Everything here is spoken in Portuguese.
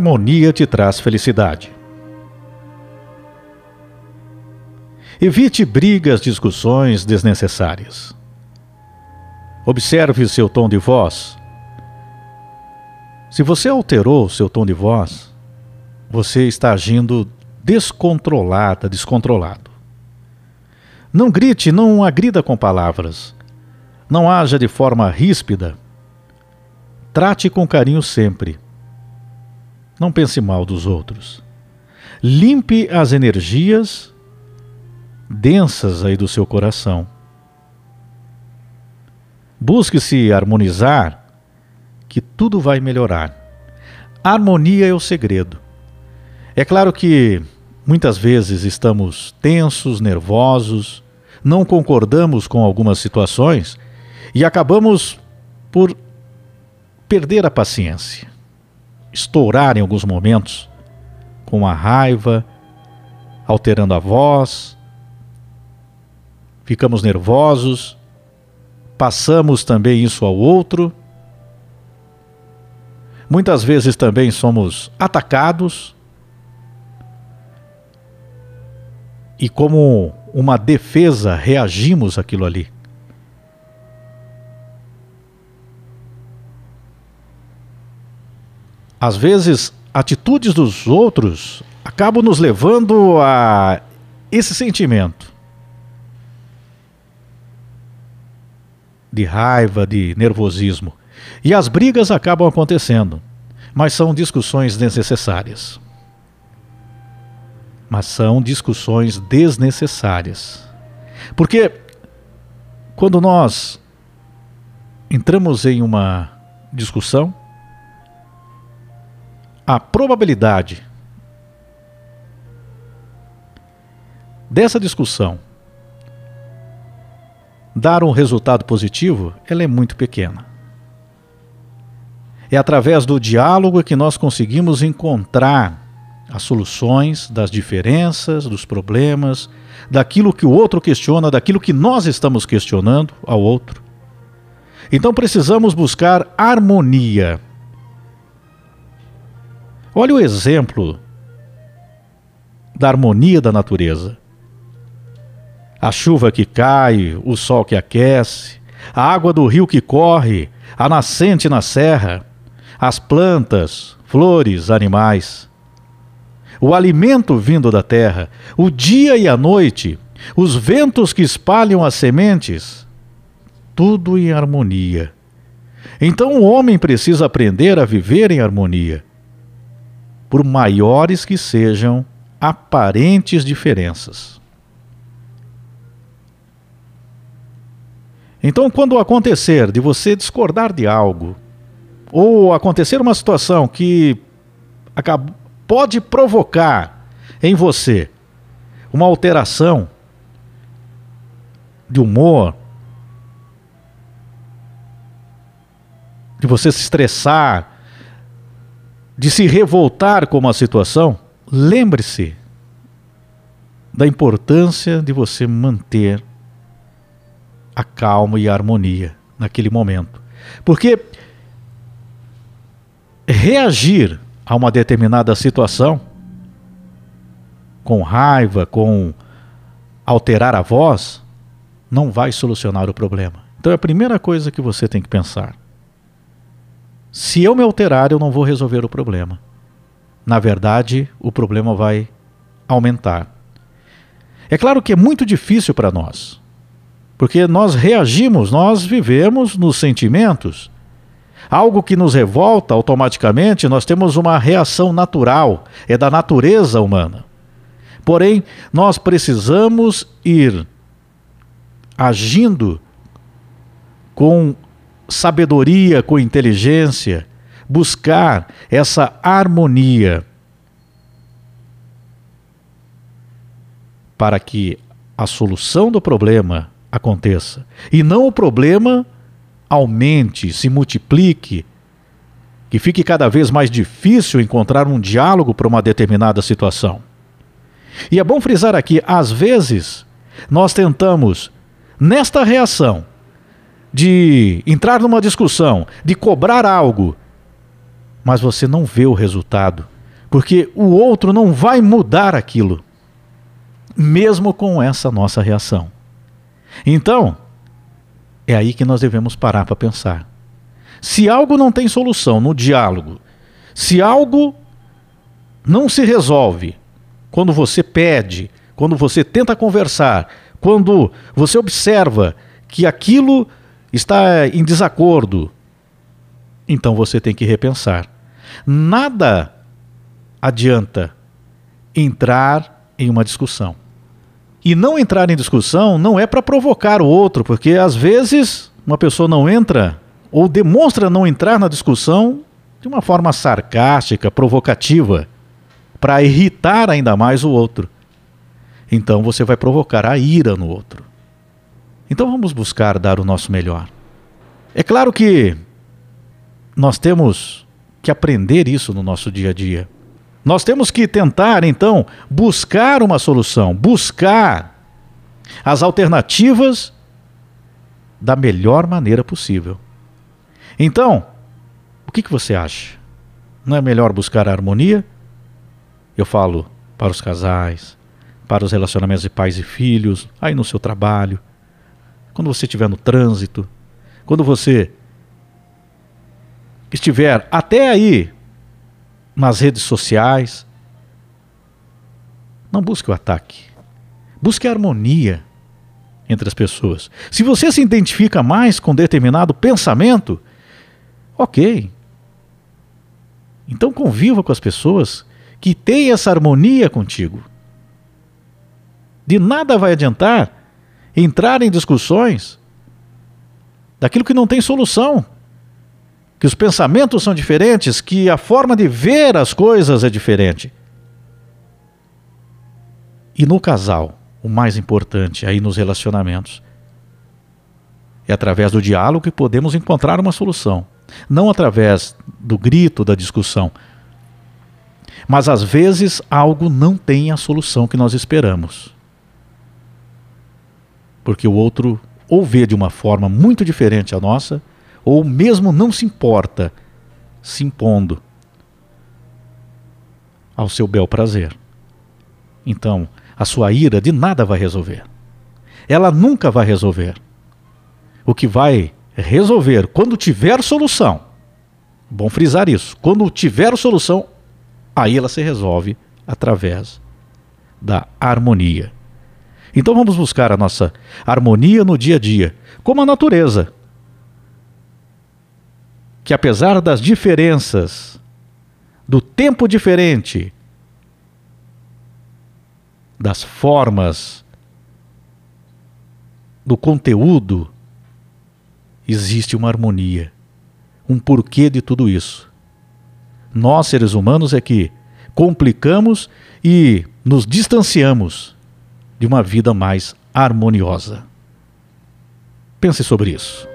Harmonia te traz felicidade. Evite brigas, discussões desnecessárias. Observe seu tom de voz. Se você alterou seu tom de voz, você está agindo descontrolada, descontrolado. Não grite, não agrida com palavras. Não haja de forma ríspida. Trate com carinho sempre. Não pense mal dos outros. Limpe as energias densas aí do seu coração. Busque se harmonizar, que tudo vai melhorar. Harmonia é o segredo. É claro que muitas vezes estamos tensos, nervosos, não concordamos com algumas situações e acabamos por perder a paciência, estourar em alguns momentos com a raiva, alterando a voz, ficamos nervosos, passamos também isso ao outro. Muitas vezes também somos atacados e, como uma defesa, reagimos àquilo ali. Às vezes, atitudes dos outros acabam nos levando a esse sentimento de raiva, de nervosismo. E as brigas acabam acontecendo, mas são discussões desnecessárias mas são discussões desnecessárias. Porque quando nós entramos em uma discussão, a probabilidade dessa discussão dar um resultado positivo, ela é muito pequena. É através do diálogo que nós conseguimos encontrar as soluções das diferenças, dos problemas, daquilo que o outro questiona, daquilo que nós estamos questionando ao outro. Então precisamos buscar harmonia. Olha o exemplo da harmonia da natureza. A chuva que cai, o sol que aquece, a água do rio que corre, a nascente na serra, as plantas, flores, animais o alimento vindo da terra, o dia e a noite, os ventos que espalham as sementes, tudo em harmonia. Então o homem precisa aprender a viver em harmonia, por maiores que sejam aparentes diferenças. Então, quando acontecer de você discordar de algo, ou acontecer uma situação que pode provocar em você uma alteração de humor, de você se estressar, de se revoltar com uma situação, lembre-se da importância de você manter a calma e a harmonia naquele momento. Porque reagir a uma determinada situação, com raiva, com alterar a voz, não vai solucionar o problema. Então é a primeira coisa que você tem que pensar. Se eu me alterar, eu não vou resolver o problema. Na verdade, o problema vai aumentar. É claro que é muito difícil para nós, porque nós reagimos, nós vivemos nos sentimentos algo que nos revolta automaticamente, nós temos uma reação natural, é da natureza humana. Porém, nós precisamos ir agindo com sabedoria, com inteligência, buscar essa harmonia para que a solução do problema aconteça e não o problema aumente, se multiplique, que fique cada vez mais difícil encontrar um diálogo para uma determinada situação. E é bom frisar aqui: às vezes, nós tentamos, nesta reação, de entrar numa discussão, de cobrar algo, mas você não vê o resultado, porque o outro não vai mudar aquilo, mesmo com essa nossa reação. Então, é aí que nós devemos parar para pensar. Se algo não tem solução no diálogo, se algo não se resolve quando você pede, quando você tenta conversar, quando você observa que aquilo está em desacordo, então você tem que repensar. Nada adianta entrar em uma discussão. E não entrar em discussão não é para provocar o outro, porque às vezes uma pessoa não entra ou demonstra não entrar na discussão de uma forma sarcástica, provocativa, para irritar ainda mais o outro. Então você vai provocar a ira no outro. Então vamos buscar dar o nosso melhor. É claro que nós temos que aprender isso no nosso dia a dia. Nós temos que tentar, então, buscar uma solução, buscar as alternativas da melhor maneira possível. Então, o que, que você acha? Não é melhor buscar a harmonia? Eu falo para os casais, para os relacionamentos de pais e filhos, aí no seu trabalho, quando você estiver no trânsito, quando você estiver até aí nas redes sociais. Não busque o ataque. Busque a harmonia entre as pessoas. Se você se identifica mais com determinado pensamento, ok. Então conviva com as pessoas que têm essa harmonia contigo. De nada vai adiantar entrar em discussões daquilo que não tem solução que os pensamentos são diferentes, que a forma de ver as coisas é diferente. E no casal, o mais importante aí nos relacionamentos, é através do diálogo que podemos encontrar uma solução, não através do grito, da discussão. Mas às vezes algo não tem a solução que nós esperamos. Porque o outro ou vê de uma forma muito diferente a nossa, ou mesmo não se importa, se impondo ao seu bel prazer. Então, a sua ira de nada vai resolver. Ela nunca vai resolver. O que vai resolver quando tiver solução, bom frisar isso, quando tiver solução, aí ela se resolve através da harmonia. Então vamos buscar a nossa harmonia no dia a dia, como a natureza que apesar das diferenças, do tempo diferente, das formas, do conteúdo, existe uma harmonia, um porquê de tudo isso. Nós, seres humanos, é que complicamos e nos distanciamos de uma vida mais harmoniosa. Pense sobre isso.